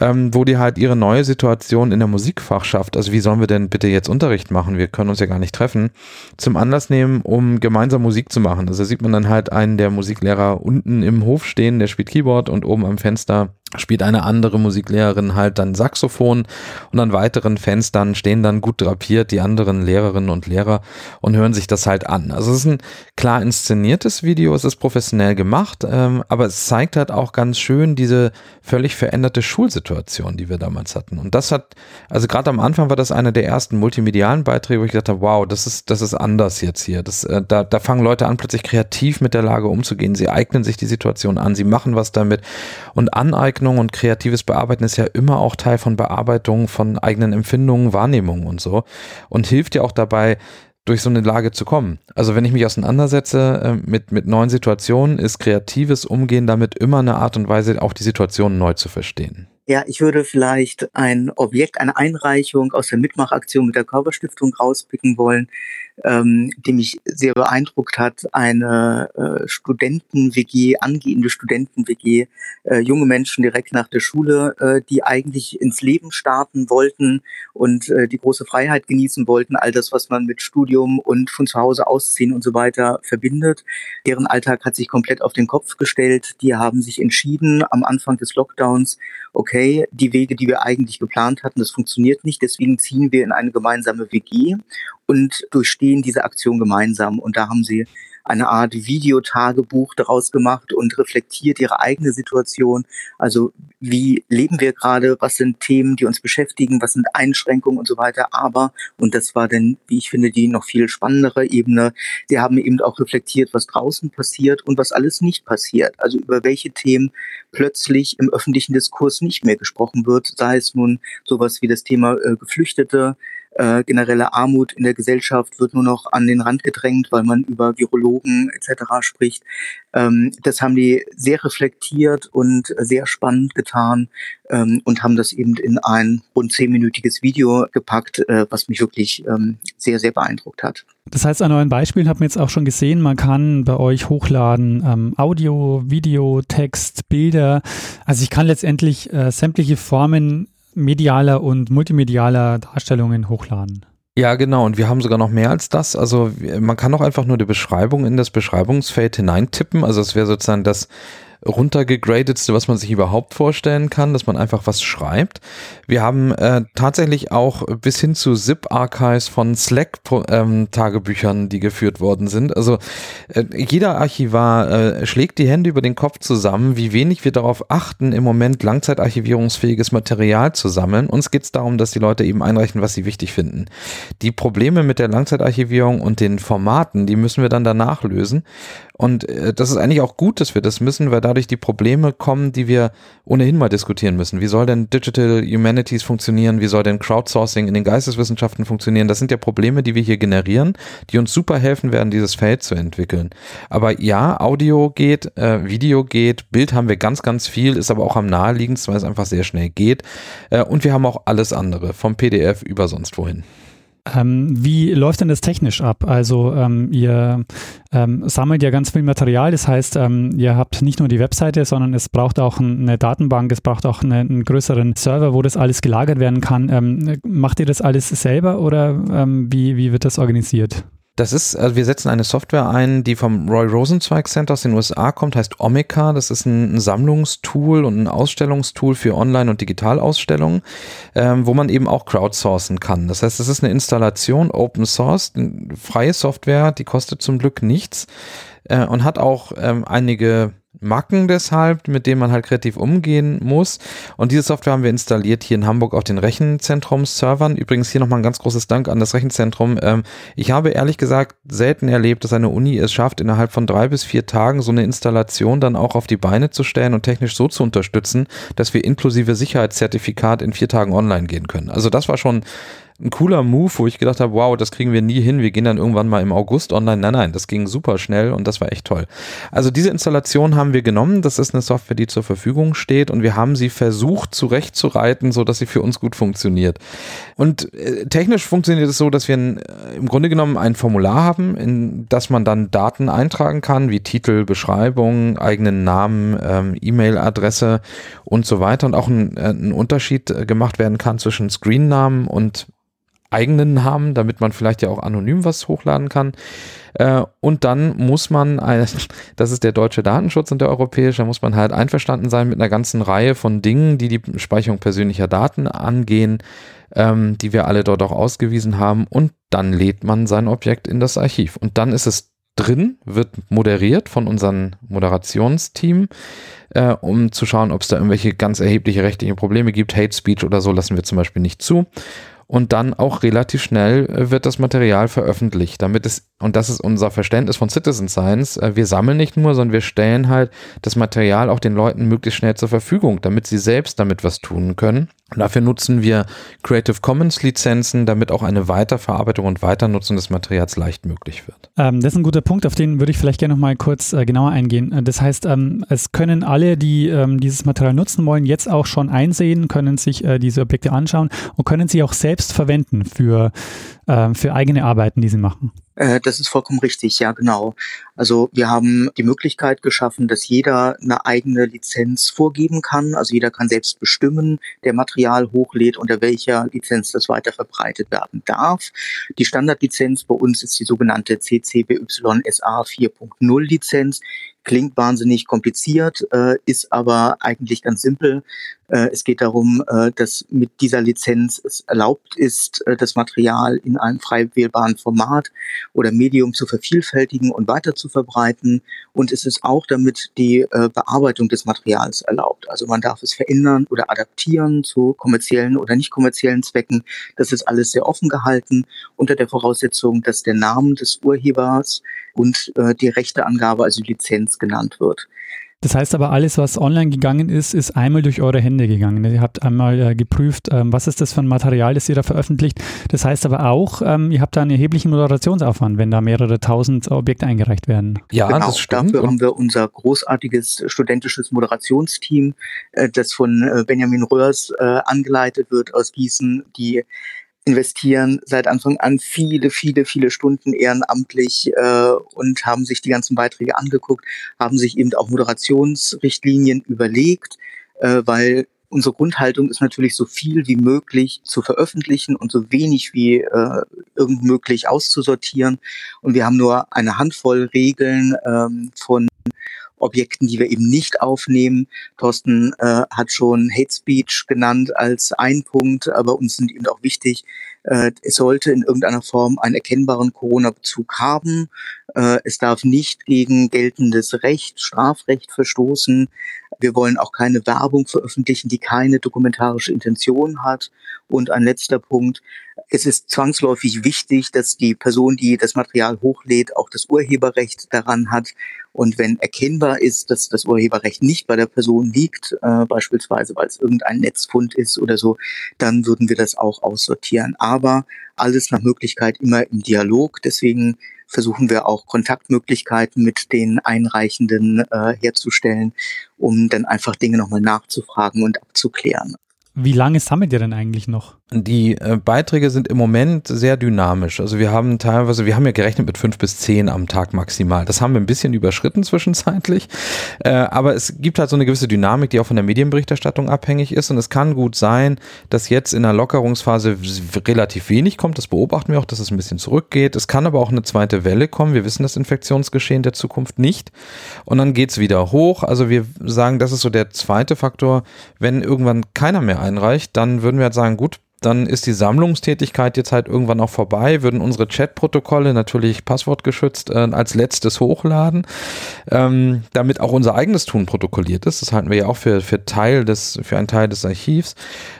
ähm, wo die halt ihre neue Situation in der Musikfachschaft, also wie sollen wir denn bitte jetzt Unterricht machen? Wir können uns ja gar nicht treffen, zum Anlass nehmen, um gemeinsam Musik zu machen. Also sieht man dann halt einen der Musiklehrer unten im Hof stehen, der spielt Keyboard und oben am Fenster spielt eine andere Musiklehrerin halt dann Saxophon und an weiteren Fenstern stehen dann gut drapiert die anderen Lehrerinnen und Lehrer und hören sich das halt an. Also es ist ein klar inszeniertes Video, es ist professionell gemacht, ähm, aber es zeigt halt auch ganz schön diese völlig veränderte Schulsituation, die wir damals hatten. Und das hat, also gerade am Anfang war das einer der ersten multimedialen Beiträge, wo ich gedacht habe, wow, das ist, das ist anders jetzt hier. Das, äh, da, da fangen Leute an, plötzlich kreativ mit der Lage umzugehen. Sie eignen sich die Situation an, sie machen was damit und aneignen Eignung und kreatives Bearbeiten ist ja immer auch Teil von Bearbeitung von eigenen Empfindungen, Wahrnehmungen und so und hilft ja auch dabei, durch so eine Lage zu kommen. Also wenn ich mich auseinandersetze äh, mit, mit neuen Situationen, ist kreatives Umgehen damit immer eine Art und Weise, auch die Situation neu zu verstehen. Ja, ich würde vielleicht ein Objekt, eine Einreichung aus der Mitmachaktion mit der Körperstiftung rauspicken wollen, ähm, die mich sehr beeindruckt hat, eine äh, Studenten-WG, angehende Studenten-WG, äh, junge Menschen direkt nach der Schule, äh, die eigentlich ins Leben starten wollten und äh, die große Freiheit genießen wollten, all das, was man mit Studium und von zu Hause ausziehen und so weiter verbindet. Deren Alltag hat sich komplett auf den Kopf gestellt. Die haben sich entschieden am Anfang des Lockdowns, okay, die Wege, die wir eigentlich geplant hatten, das funktioniert nicht, deswegen ziehen wir in eine gemeinsame WG und durchstehen diese Aktion gemeinsam. Und da haben sie eine Art Videotagebuch daraus gemacht und reflektiert ihre eigene Situation. Also wie leben wir gerade, was sind Themen, die uns beschäftigen, was sind Einschränkungen und so weiter. Aber, und das war dann, wie ich finde, die noch viel spannendere Ebene, sie haben eben auch reflektiert, was draußen passiert und was alles nicht passiert. Also über welche Themen plötzlich im öffentlichen Diskurs nicht mehr gesprochen wird, sei es nun sowas wie das Thema äh, Geflüchtete, äh, generelle Armut in der Gesellschaft wird nur noch an den Rand gedrängt, weil man über Virologen etc. spricht. Ähm, das haben die sehr reflektiert und sehr spannend getan ähm, und haben das eben in ein rund zehnminütiges Video gepackt, äh, was mich wirklich ähm, sehr, sehr beeindruckt hat. Das heißt, an euren Beispielen hat man jetzt auch schon gesehen, man kann bei euch hochladen ähm, Audio, Video, Text, Bilder. Also ich kann letztendlich äh, sämtliche Formen medialer und multimedialer Darstellungen hochladen. Ja, genau. Und wir haben sogar noch mehr als das. Also man kann auch einfach nur die Beschreibung in das Beschreibungsfeld hineintippen. Also es wäre sozusagen das runtergegradetste, was man sich überhaupt vorstellen kann, dass man einfach was schreibt. Wir haben äh, tatsächlich auch bis hin zu ZIP-Archives von Slack-Tagebüchern, ähm, die geführt worden sind. Also äh, jeder Archivar äh, schlägt die Hände über den Kopf zusammen, wie wenig wir darauf achten, im Moment langzeitarchivierungsfähiges Material zu sammeln. Uns geht es darum, dass die Leute eben einreichen, was sie wichtig finden. Die Probleme mit der Langzeitarchivierung und den Formaten, die müssen wir dann danach lösen. Und äh, das ist eigentlich auch gut, dass wir das müssen, weil dadurch die Probleme kommen, die wir ohnehin mal diskutieren müssen. Wie soll denn Digital Humanities funktionieren? Wie soll denn Crowdsourcing in den Geisteswissenschaften funktionieren? Das sind ja Probleme, die wir hier generieren, die uns super helfen werden, dieses Feld zu entwickeln. Aber ja, Audio geht, äh, Video geht, Bild haben wir ganz, ganz viel, ist aber auch am naheliegendsten, weil es einfach sehr schnell geht. Äh, und wir haben auch alles andere, vom PDF über sonst wohin. Ähm, wie läuft denn das technisch ab? Also ähm, ihr ähm, sammelt ja ganz viel Material, das heißt, ähm, ihr habt nicht nur die Webseite, sondern es braucht auch eine Datenbank, es braucht auch eine, einen größeren Server, wo das alles gelagert werden kann. Ähm, macht ihr das alles selber oder ähm, wie, wie wird das organisiert? Das ist, also wir setzen eine Software ein, die vom Roy Rosenzweig Center aus den USA kommt, heißt Omica. Das ist ein, ein Sammlungstool und ein Ausstellungstool für Online- und Digitalausstellungen, ähm, wo man eben auch crowdsourcen kann. Das heißt, es ist eine Installation, Open Source, freie Software, die kostet zum Glück nichts äh, und hat auch ähm, einige Macken deshalb, mit denen man halt kreativ umgehen muss. Und diese Software haben wir installiert hier in Hamburg auf den Rechenzentrums-Servern. Übrigens hier nochmal ein ganz großes Dank an das Rechenzentrum. Ähm, ich habe ehrlich gesagt selten erlebt, dass eine Uni es schafft, innerhalb von drei bis vier Tagen so eine Installation dann auch auf die Beine zu stellen und technisch so zu unterstützen, dass wir inklusive Sicherheitszertifikat in vier Tagen online gehen können. Also das war schon ein cooler Move, wo ich gedacht habe, wow, das kriegen wir nie hin. Wir gehen dann irgendwann mal im August online. Nein, nein, das ging super schnell und das war echt toll. Also diese Installation haben wir genommen. Das ist eine Software, die zur Verfügung steht und wir haben sie versucht zurechtzureiten, so dass sie für uns gut funktioniert. Und äh, technisch funktioniert es so, dass wir äh, im Grunde genommen ein Formular haben, in das man dann Daten eintragen kann, wie Titel, Beschreibung, eigenen Namen, ähm, E-Mail-Adresse und so weiter und auch ein, ein Unterschied äh, gemacht werden kann zwischen Screen-Namen und eigenen haben, damit man vielleicht ja auch anonym was hochladen kann. Äh, und dann muss man, das ist der deutsche Datenschutz und der europäische, da muss man halt einverstanden sein mit einer ganzen Reihe von Dingen, die die Speicherung persönlicher Daten angehen, ähm, die wir alle dort auch ausgewiesen haben. Und dann lädt man sein Objekt in das Archiv. Und dann ist es drin, wird moderiert von unserem Moderationsteam, äh, um zu schauen, ob es da irgendwelche ganz erhebliche rechtliche Probleme gibt. Hate Speech oder so lassen wir zum Beispiel nicht zu und dann auch relativ schnell äh, wird das Material veröffentlicht, damit es, und das ist unser Verständnis von Citizen Science, äh, wir sammeln nicht nur, sondern wir stellen halt das Material auch den Leuten möglichst schnell zur Verfügung, damit sie selbst damit was tun können. Und dafür nutzen wir Creative Commons Lizenzen, damit auch eine Weiterverarbeitung und Weiternutzung des Materials leicht möglich wird. Ähm, das ist ein guter Punkt, auf den würde ich vielleicht gerne noch mal kurz äh, genauer eingehen. Äh, das heißt, ähm, es können alle, die ähm, dieses Material nutzen wollen, jetzt auch schon einsehen, können sich äh, diese Objekte anschauen und können sie auch selbst verwenden für, äh, für eigene Arbeiten, die sie machen. Äh, das ist vollkommen richtig, ja genau. Also wir haben die Möglichkeit geschaffen, dass jeder eine eigene Lizenz vorgeben kann. Also jeder kann selbst bestimmen, der Material hochlädt, unter welcher Lizenz das weiter verbreitet werden darf. Die Standardlizenz bei uns ist die sogenannte CCBY-SA 4.0 Lizenz klingt wahnsinnig kompliziert, äh, ist aber eigentlich ganz simpel. Äh, es geht darum, äh, dass mit dieser Lizenz es erlaubt ist, äh, das Material in einem frei wählbaren Format oder Medium zu vervielfältigen und weiter zu verbreiten. Und es ist auch damit die äh, Bearbeitung des Materials erlaubt. Also man darf es verändern oder adaptieren zu kommerziellen oder nicht kommerziellen Zwecken. Das ist alles sehr offen gehalten unter der Voraussetzung, dass der Name des Urhebers und äh, die Rechteangabe, also Lizenz genannt wird. Das heißt aber, alles, was online gegangen ist, ist einmal durch eure Hände gegangen. Ihr habt einmal äh, geprüft, ähm, was ist das für ein Material, das ihr da veröffentlicht. Das heißt aber auch, ähm, ihr habt da einen erheblichen Moderationsaufwand, wenn da mehrere tausend Objekte eingereicht werden. Ja, genau, das stimmt. Dafür haben wir unser großartiges studentisches Moderationsteam, äh, das von äh, Benjamin Röhrs äh, angeleitet wird aus Gießen, die investieren seit Anfang an viele, viele, viele Stunden ehrenamtlich äh, und haben sich die ganzen Beiträge angeguckt, haben sich eben auch Moderationsrichtlinien überlegt, äh, weil unsere Grundhaltung ist natürlich so viel wie möglich zu veröffentlichen und so wenig wie äh, irgend möglich auszusortieren. Und wir haben nur eine Handvoll Regeln ähm, von Objekten, die wir eben nicht aufnehmen. Thorsten äh, hat schon Hate Speech genannt als ein Punkt, aber uns sind eben auch wichtig, äh, es sollte in irgendeiner Form einen erkennbaren Corona-Bezug haben. Äh, es darf nicht gegen geltendes Recht, Strafrecht verstoßen. Wir wollen auch keine Werbung veröffentlichen, die keine dokumentarische Intention hat. Und ein letzter Punkt. Es ist zwangsläufig wichtig, dass die Person, die das Material hochlädt, auch das Urheberrecht daran hat. Und wenn erkennbar ist, dass das Urheberrecht nicht bei der Person liegt, äh, beispielsweise weil es irgendein Netzfund ist oder so, dann würden wir das auch aussortieren. Aber alles nach Möglichkeit immer im Dialog. Deswegen versuchen wir auch Kontaktmöglichkeiten mit den Einreichenden äh, herzustellen, um dann einfach Dinge nochmal nachzufragen und abzuklären. Wie lange sammelt ihr denn eigentlich noch? Die äh, Beiträge sind im Moment sehr dynamisch. Also wir haben teilweise, wir haben ja gerechnet mit fünf bis zehn am Tag maximal. Das haben wir ein bisschen überschritten zwischenzeitlich. Äh, aber es gibt halt so eine gewisse Dynamik, die auch von der Medienberichterstattung abhängig ist. Und es kann gut sein, dass jetzt in der Lockerungsphase relativ wenig kommt. Das beobachten wir auch, dass es ein bisschen zurückgeht. Es kann aber auch eine zweite Welle kommen. Wir wissen das Infektionsgeschehen der Zukunft nicht. Und dann geht's wieder hoch. Also wir sagen, das ist so der zweite Faktor. Wenn irgendwann keiner mehr einreicht, dann würden wir halt sagen, gut, dann ist die Sammlungstätigkeit jetzt halt irgendwann auch vorbei, würden unsere Chatprotokolle natürlich passwortgeschützt äh, als letztes hochladen, ähm, damit auch unser eigenes Tun protokolliert ist. Das halten wir ja auch für, für Teil des, für einen Teil des Archivs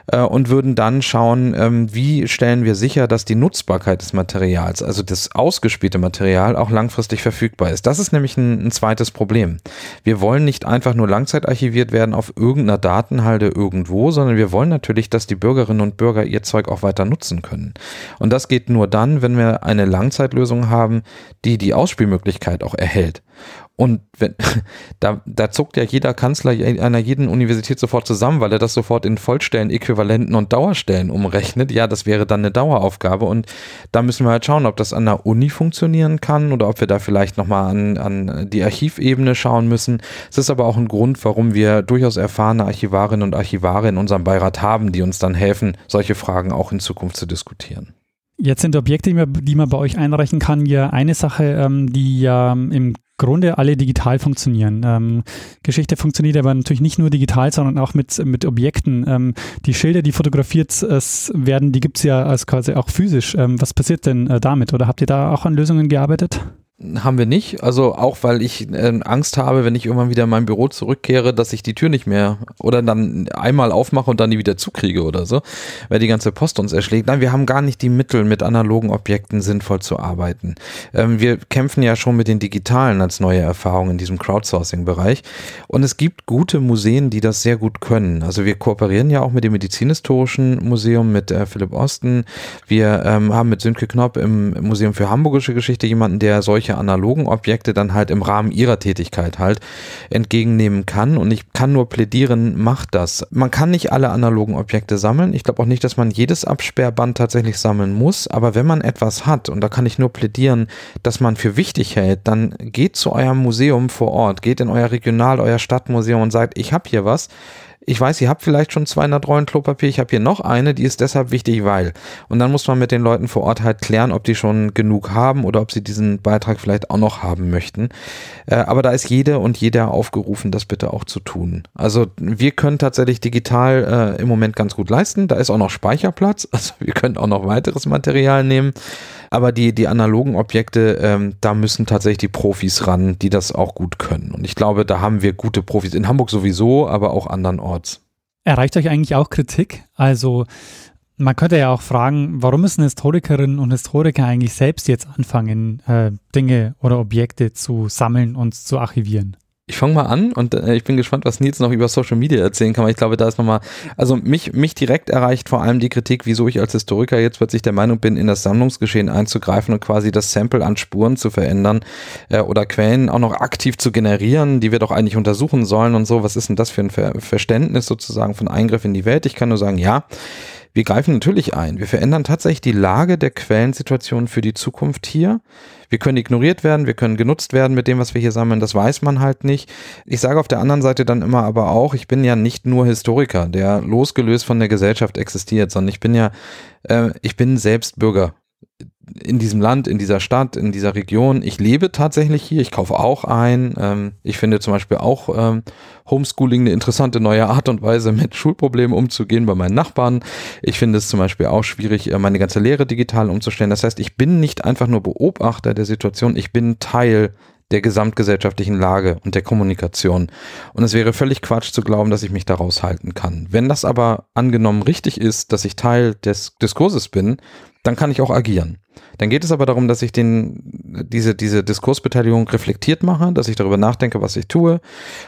äh, und würden dann schauen, ähm, wie stellen wir sicher, dass die Nutzbarkeit des Materials, also das ausgespielte Material, auch langfristig verfügbar ist. Das ist nämlich ein, ein zweites Problem. Wir wollen nicht einfach nur langzeitarchiviert werden auf irgendeiner Datenhalde irgendwo, sondern wir wollen natürlich, dass die Bürgerinnen und Bürger ihr Zeug auch weiter nutzen können. Und das geht nur dann, wenn wir eine Langzeitlösung haben, die die Ausspielmöglichkeit auch erhält. Und wenn, da, da zuckt ja jeder Kanzler einer jeden Universität sofort zusammen, weil er das sofort in Vollstellen, Äquivalenten und Dauerstellen umrechnet. Ja, das wäre dann eine Daueraufgabe. Und da müssen wir halt schauen, ob das an der Uni funktionieren kann oder ob wir da vielleicht nochmal an, an die Archivebene schauen müssen. Es ist aber auch ein Grund, warum wir durchaus erfahrene Archivarinnen und Archivare in unserem Beirat haben, die uns dann helfen, solche Fragen auch in Zukunft zu diskutieren. Jetzt sind Objekte, die man, die man bei euch einreichen kann, ja eine Sache, ähm, die ja im Grunde alle digital funktionieren. Ähm, Geschichte funktioniert aber natürlich nicht nur digital, sondern auch mit, mit Objekten. Ähm, die Schilder, die fotografiert werden, die gibt es ja als quasi auch physisch. Ähm, was passiert denn äh, damit? Oder habt ihr da auch an Lösungen gearbeitet? Haben wir nicht. Also auch weil ich äh, Angst habe, wenn ich irgendwann wieder in mein Büro zurückkehre, dass ich die Tür nicht mehr oder dann einmal aufmache und dann nie wieder zukriege oder so, weil die ganze Post uns erschlägt. Nein, wir haben gar nicht die Mittel, mit analogen Objekten sinnvoll zu arbeiten. Ähm, wir kämpfen ja schon mit den digitalen als neue Erfahrung in diesem Crowdsourcing-Bereich. Und es gibt gute Museen, die das sehr gut können. Also wir kooperieren ja auch mit dem Medizinhistorischen Museum, mit äh, Philipp Osten. Wir ähm, haben mit Sönke Knopp im Museum für Hamburgische Geschichte jemanden, der solche analogen Objekte dann halt im Rahmen ihrer Tätigkeit halt entgegennehmen kann. Und ich kann nur plädieren, macht das. Man kann nicht alle analogen Objekte sammeln. Ich glaube auch nicht, dass man jedes Absperrband tatsächlich sammeln muss. Aber wenn man etwas hat, und da kann ich nur plädieren, dass man für wichtig hält, dann geht zu eurem Museum vor Ort, geht in euer Regional, euer Stadtmuseum und sagt, ich habe hier was ich weiß, ihr habt vielleicht schon 200 Rollen Klopapier, ich habe hier noch eine, die ist deshalb wichtig, weil. Und dann muss man mit den Leuten vor Ort halt klären, ob die schon genug haben oder ob sie diesen Beitrag vielleicht auch noch haben möchten. Äh, aber da ist jede und jeder aufgerufen, das bitte auch zu tun. Also wir können tatsächlich digital äh, im Moment ganz gut leisten. Da ist auch noch Speicherplatz, also wir können auch noch weiteres Material nehmen. Aber die, die analogen Objekte, ähm, da müssen tatsächlich die Profis ran, die das auch gut können. Und ich glaube, da haben wir gute Profis. In Hamburg sowieso, aber auch andernorts. Erreicht euch eigentlich auch Kritik? Also man könnte ja auch fragen, warum müssen Historikerinnen und Historiker eigentlich selbst jetzt anfangen, äh, Dinge oder Objekte zu sammeln und zu archivieren? Ich fange mal an und äh, ich bin gespannt, was Nils noch über Social Media erzählen kann, weil ich glaube, da ist nochmal, also mich, mich direkt erreicht vor allem die Kritik, wieso ich als Historiker jetzt plötzlich der Meinung bin, in das Sammlungsgeschehen einzugreifen und quasi das Sample an Spuren zu verändern äh, oder Quellen auch noch aktiv zu generieren, die wir doch eigentlich untersuchen sollen und so. Was ist denn das für ein Ver Verständnis sozusagen von Eingriff in die Welt? Ich kann nur sagen, ja, wir greifen natürlich ein. Wir verändern tatsächlich die Lage der Quellensituation für die Zukunft hier. Wir können ignoriert werden, wir können genutzt werden mit dem, was wir hier sammeln. Das weiß man halt nicht. Ich sage auf der anderen Seite dann immer aber auch, ich bin ja nicht nur Historiker, der losgelöst von der Gesellschaft existiert, sondern ich bin ja, äh, ich bin selbst Bürger in diesem Land, in dieser Stadt, in dieser Region. Ich lebe tatsächlich hier, ich kaufe auch ein. Ähm, ich finde zum Beispiel auch ähm, Homeschooling eine interessante neue Art und Weise, mit Schulproblemen umzugehen bei meinen Nachbarn. Ich finde es zum Beispiel auch schwierig, äh, meine ganze Lehre digital umzustellen. Das heißt, ich bin nicht einfach nur Beobachter der Situation, ich bin Teil der gesamtgesellschaftlichen Lage und der Kommunikation. Und es wäre völlig Quatsch zu glauben, dass ich mich da raushalten kann. Wenn das aber angenommen richtig ist, dass ich Teil des Diskurses bin, dann kann ich auch agieren. Dann geht es aber darum, dass ich den, diese, diese Diskursbeteiligung reflektiert mache, dass ich darüber nachdenke, was ich tue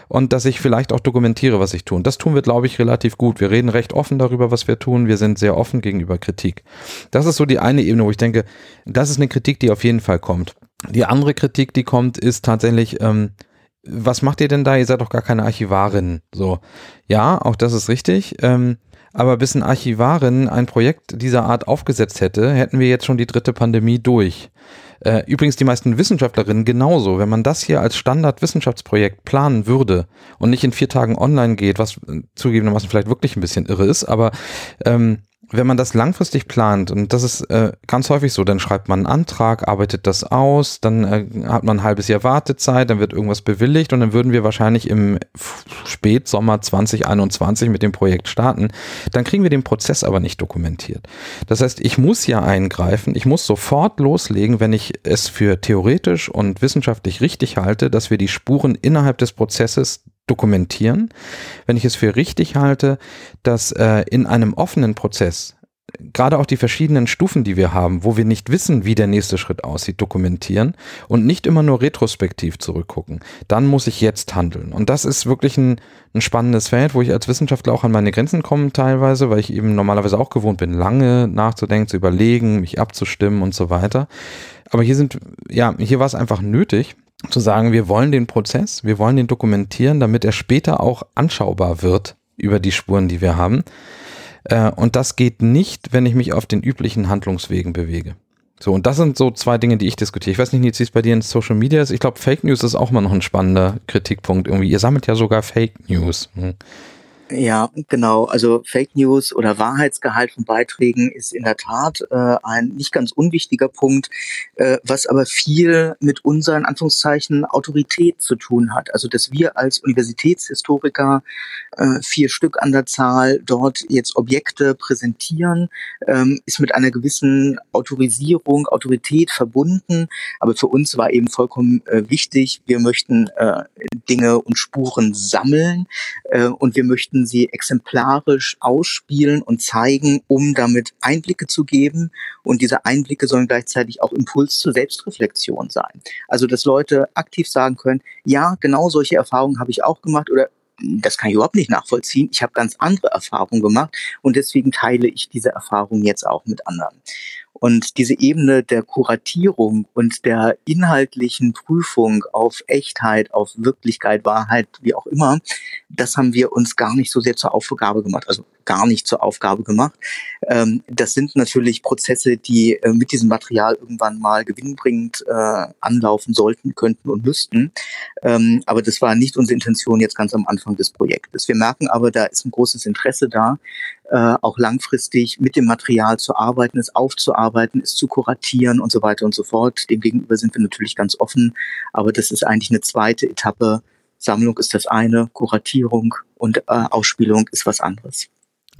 und dass ich vielleicht auch dokumentiere, was ich tue. Und das tun wir, glaube ich, relativ gut. Wir reden recht offen darüber, was wir tun. Wir sind sehr offen gegenüber Kritik. Das ist so die eine Ebene, wo ich denke, das ist eine Kritik, die auf jeden Fall kommt. Die andere Kritik, die kommt, ist tatsächlich, ähm, was macht ihr denn da? Ihr seid doch gar keine Archivarin. So, ja, auch das ist richtig. Ähm, aber bis ein Archivarin ein Projekt dieser Art aufgesetzt hätte, hätten wir jetzt schon die dritte Pandemie durch. Äh, übrigens die meisten Wissenschaftlerinnen genauso. Wenn man das hier als Standard-Wissenschaftsprojekt planen würde und nicht in vier Tagen online geht, was zugegebenermaßen vielleicht wirklich ein bisschen irre ist, aber ähm, wenn man das langfristig plant, und das ist äh, ganz häufig so, dann schreibt man einen Antrag, arbeitet das aus, dann äh, hat man ein halbes Jahr Wartezeit, dann wird irgendwas bewilligt und dann würden wir wahrscheinlich im Spätsommer 2021 mit dem Projekt starten. Dann kriegen wir den Prozess aber nicht dokumentiert. Das heißt, ich muss ja eingreifen, ich muss sofort loslegen, wenn ich es für theoretisch und wissenschaftlich richtig halte, dass wir die Spuren innerhalb des Prozesses dokumentieren, wenn ich es für richtig halte, dass äh, in einem offenen Prozess gerade auch die verschiedenen Stufen, die wir haben, wo wir nicht wissen, wie der nächste Schritt aussieht, dokumentieren und nicht immer nur retrospektiv zurückgucken, dann muss ich jetzt handeln. Und das ist wirklich ein, ein spannendes Feld, wo ich als Wissenschaftler auch an meine Grenzen komme teilweise, weil ich eben normalerweise auch gewohnt bin, lange nachzudenken, zu überlegen, mich abzustimmen und so weiter. Aber hier sind, ja, hier war es einfach nötig, zu sagen, wir wollen den Prozess, wir wollen den dokumentieren, damit er später auch anschaubar wird über die Spuren, die wir haben. Äh, und das geht nicht, wenn ich mich auf den üblichen Handlungswegen bewege. So, und das sind so zwei Dinge, die ich diskutiere. Ich weiß nicht, Nils, wie es bei dir in Social Media ist. Ich glaube, Fake News ist auch mal noch ein spannender Kritikpunkt irgendwie. Ihr sammelt ja sogar Fake News. Ja, genau. Also Fake News oder Wahrheitsgehalt von Beiträgen ist in der Tat äh, ein nicht ganz unwichtiger Punkt, äh, was aber viel mit unseren Anführungszeichen Autorität zu tun hat. Also dass wir als Universitätshistoriker äh, vier Stück an der Zahl dort jetzt Objekte präsentieren, ähm, ist mit einer gewissen Autorisierung, Autorität verbunden. Aber für uns war eben vollkommen äh, wichtig, wir möchten äh, Dinge und Spuren sammeln äh, und wir möchten möchten sie exemplarisch ausspielen und zeigen, um damit Einblicke zu geben. Und diese Einblicke sollen gleichzeitig auch Impuls zur Selbstreflexion sein. Also, dass Leute aktiv sagen können, ja, genau solche Erfahrungen habe ich auch gemacht oder das kann ich überhaupt nicht nachvollziehen. Ich habe ganz andere Erfahrungen gemacht und deswegen teile ich diese Erfahrungen jetzt auch mit anderen. Und diese Ebene der Kuratierung und der inhaltlichen Prüfung auf Echtheit, auf Wirklichkeit, Wahrheit, wie auch immer, das haben wir uns gar nicht so sehr zur Aufgabe gemacht, also gar nicht zur Aufgabe gemacht. Ähm, das sind natürlich Prozesse, die äh, mit diesem Material irgendwann mal gewinnbringend äh, anlaufen sollten, könnten und müssten. Ähm, aber das war nicht unsere Intention jetzt ganz am Anfang des Projektes. Wir merken aber, da ist ein großes Interesse da, äh, auch langfristig mit dem Material zu arbeiten, es aufzuarbeiten, es zu kuratieren und so weiter und so fort. Demgegenüber sind wir natürlich ganz offen, aber das ist eigentlich eine zweite Etappe. Sammlung ist das eine, Kuratierung und äh, Ausspielung ist was anderes.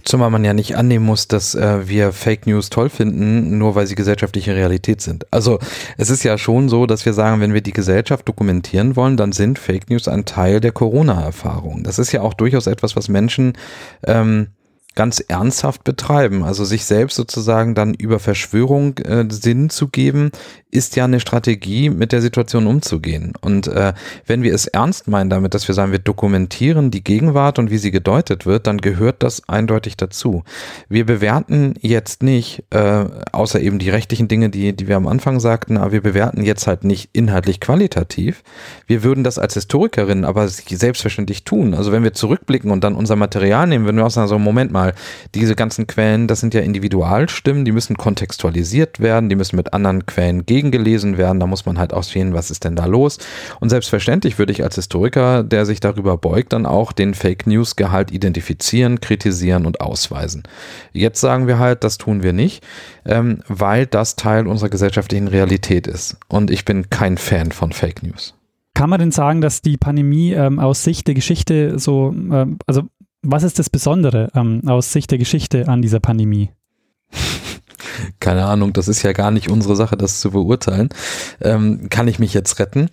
Zumal man ja nicht annehmen muss, dass äh, wir Fake News toll finden, nur weil sie gesellschaftliche Realität sind. Also es ist ja schon so, dass wir sagen, wenn wir die Gesellschaft dokumentieren wollen, dann sind Fake News ein Teil der Corona-Erfahrung. Das ist ja auch durchaus etwas, was Menschen ähm, ganz ernsthaft betreiben. Also sich selbst sozusagen dann über Verschwörung äh, Sinn zu geben, ist ja eine Strategie, mit der Situation umzugehen. Und äh, wenn wir es ernst meinen damit, dass wir sagen, wir dokumentieren die Gegenwart und wie sie gedeutet wird, dann gehört das eindeutig dazu. Wir bewerten jetzt nicht, äh, außer eben die rechtlichen Dinge, die, die wir am Anfang sagten, aber wir bewerten jetzt halt nicht inhaltlich qualitativ. Wir würden das als Historikerin aber selbstverständlich tun. Also wenn wir zurückblicken und dann unser Material nehmen, würden wir auch sagen, so Moment mal, diese ganzen Quellen, das sind ja Individualstimmen, die müssen kontextualisiert werden, die müssen mit anderen Quellen gegengelesen werden, da muss man halt auswählen, was ist denn da los. Und selbstverständlich würde ich als Historiker, der sich darüber beugt, dann auch den Fake News Gehalt identifizieren, kritisieren und ausweisen. Jetzt sagen wir halt, das tun wir nicht, ähm, weil das Teil unserer gesellschaftlichen Realität ist. Und ich bin kein Fan von Fake News. Kann man denn sagen, dass die Pandemie ähm, aus Sicht der Geschichte so, ähm, also was ist das Besondere ähm, aus Sicht der Geschichte an dieser Pandemie? Keine Ahnung, das ist ja gar nicht unsere Sache, das zu beurteilen. Ähm, kann ich mich jetzt retten?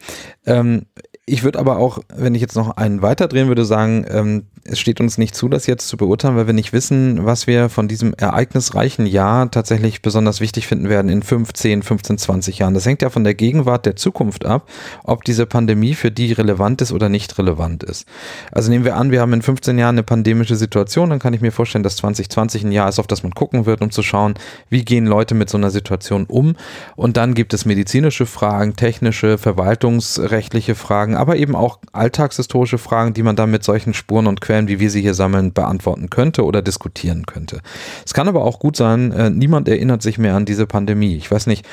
Ähm, ich würde aber auch, wenn ich jetzt noch einen weiterdrehen würde, sagen, ähm, es steht uns nicht zu, das jetzt zu beurteilen, weil wir nicht wissen, was wir von diesem ereignisreichen Jahr tatsächlich besonders wichtig finden werden in 15, 15, 20 Jahren. Das hängt ja von der Gegenwart der Zukunft ab, ob diese Pandemie für die relevant ist oder nicht relevant ist. Also nehmen wir an, wir haben in 15 Jahren eine pandemische Situation, dann kann ich mir vorstellen, dass 2020 ein Jahr ist, auf das man gucken wird, um zu schauen, wie gehen Leute mit so einer Situation um. Und dann gibt es medizinische Fragen, technische, verwaltungsrechtliche Fragen, aber eben auch alltagshistorische Fragen, die man dann mit solchen Spuren und Quellen, wie wir sie hier sammeln, beantworten könnte oder diskutieren könnte. Es kann aber auch gut sein, äh, niemand erinnert sich mehr an diese Pandemie. Ich weiß nicht,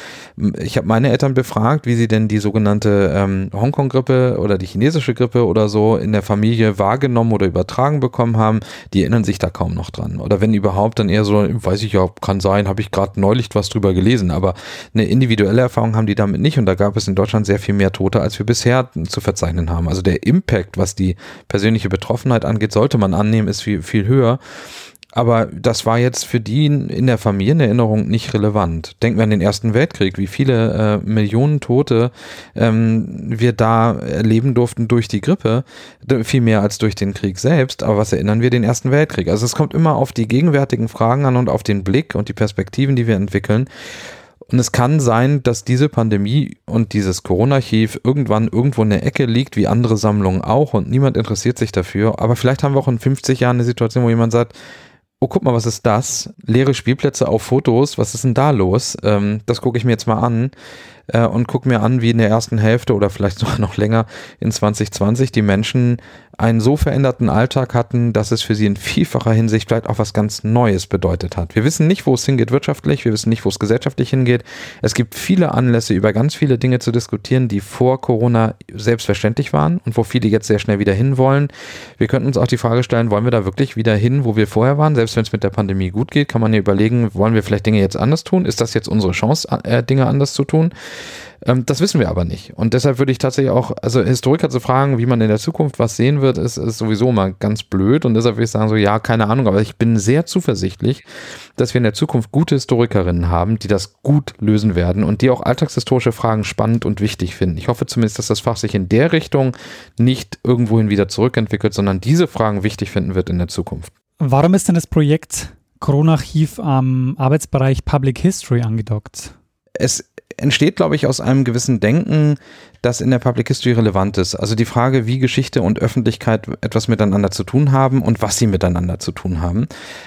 ich habe meine Eltern befragt, wie sie denn die sogenannte ähm, Hongkong-Grippe oder die chinesische Grippe oder so in der Familie wahrgenommen oder übertragen bekommen haben. Die erinnern sich da kaum noch dran. Oder wenn überhaupt, dann eher so, weiß ich ja, kann sein, habe ich gerade neulich was drüber gelesen, aber eine individuelle Erfahrung haben die damit nicht und da gab es in Deutschland sehr viel mehr Tote, als wir bisher zu verzeichnen haben. Also der Impact, was die persönliche Betroffenheit angeht, sollte man annehmen, ist viel, viel höher. Aber das war jetzt für die in der Familienerinnerung nicht relevant. Denken wir an den Ersten Weltkrieg, wie viele äh, Millionen Tote ähm, wir da erleben durften durch die Grippe, viel mehr als durch den Krieg selbst. Aber was erinnern wir den Ersten Weltkrieg? Also es kommt immer auf die gegenwärtigen Fragen an und auf den Blick und die Perspektiven, die wir entwickeln. Und es kann sein, dass diese Pandemie und dieses Corona-Archiv irgendwann irgendwo in der Ecke liegt, wie andere Sammlungen auch, und niemand interessiert sich dafür. Aber vielleicht haben wir auch in 50 Jahren eine Situation, wo jemand sagt, oh, guck mal, was ist das? Leere Spielplätze auf Fotos, was ist denn da los? Ähm, das gucke ich mir jetzt mal an äh, und gucke mir an, wie in der ersten Hälfte oder vielleicht sogar noch länger in 2020 die Menschen einen so veränderten Alltag hatten, dass es für sie in vielfacher Hinsicht vielleicht auch was ganz Neues bedeutet hat. Wir wissen nicht, wo es hingeht wirtschaftlich, wir wissen nicht, wo es gesellschaftlich hingeht. Es gibt viele Anlässe, über ganz viele Dinge zu diskutieren, die vor Corona selbstverständlich waren und wo viele jetzt sehr schnell wieder hinwollen. Wir könnten uns auch die Frage stellen, wollen wir da wirklich wieder hin, wo wir vorher waren? Selbst wenn es mit der Pandemie gut geht, kann man ja überlegen, wollen wir vielleicht Dinge jetzt anders tun? Ist das jetzt unsere Chance, äh, Dinge anders zu tun? Ähm, das wissen wir aber nicht. Und deshalb würde ich tatsächlich auch, also Historiker zu fragen, wie man in der Zukunft was sehen wird, ist, ist sowieso mal ganz blöd. Und deshalb würde ich sagen, so ja, keine Ahnung, aber ich bin sehr zuversichtlich, dass wir in der Zukunft gute Historikerinnen haben, die das gut lösen werden und die auch alltagshistorische Fragen spannend und wichtig finden. Ich hoffe zumindest, dass das Fach sich in der Richtung nicht irgendwohin wieder zurückentwickelt, sondern diese Fragen wichtig finden wird in der Zukunft. Warum ist denn das Projekt Corona-Archiv am Arbeitsbereich Public History angedockt? Es entsteht, glaube ich, aus einem gewissen Denken, das in der Public History relevant ist. Also die Frage, wie Geschichte und Öffentlichkeit etwas miteinander zu tun haben und was sie miteinander zu tun haben.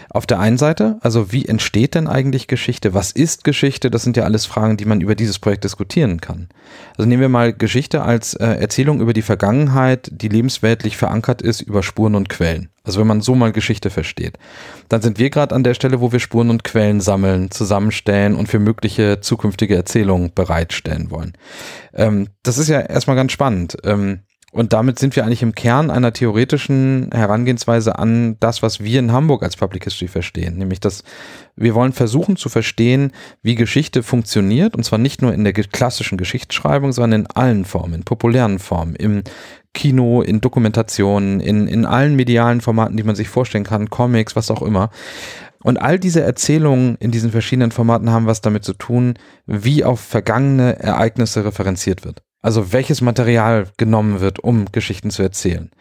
Auf der einen Seite, also wie entsteht denn eigentlich Geschichte? Was ist Geschichte? Das sind ja alles Fragen, die man über dieses Projekt diskutieren kann. Also nehmen wir mal Geschichte als äh, Erzählung über die Vergangenheit, die lebensweltlich verankert ist über Spuren und Quellen. Also wenn man so mal Geschichte versteht, dann sind wir gerade an der Stelle, wo wir Spuren und Quellen sammeln, zusammenstellen und für mögliche zukünftige Erzählungen bereitstellen wollen. Ähm, das ist ja erstmal ganz spannend. Ähm, und damit sind wir eigentlich im Kern einer theoretischen Herangehensweise an das, was wir in Hamburg als Public History verstehen. Nämlich, dass wir wollen versuchen zu verstehen, wie Geschichte funktioniert. Und zwar nicht nur in der klassischen Geschichtsschreibung, sondern in allen Formen, in populären Formen, im Kino, in Dokumentationen, in, in allen medialen Formaten, die man sich vorstellen kann, Comics, was auch immer. Und all diese Erzählungen in diesen verschiedenen Formaten haben was damit zu tun, wie auf vergangene Ereignisse referenziert wird. Also welches Material genommen wird, um Geschichten zu erzählen.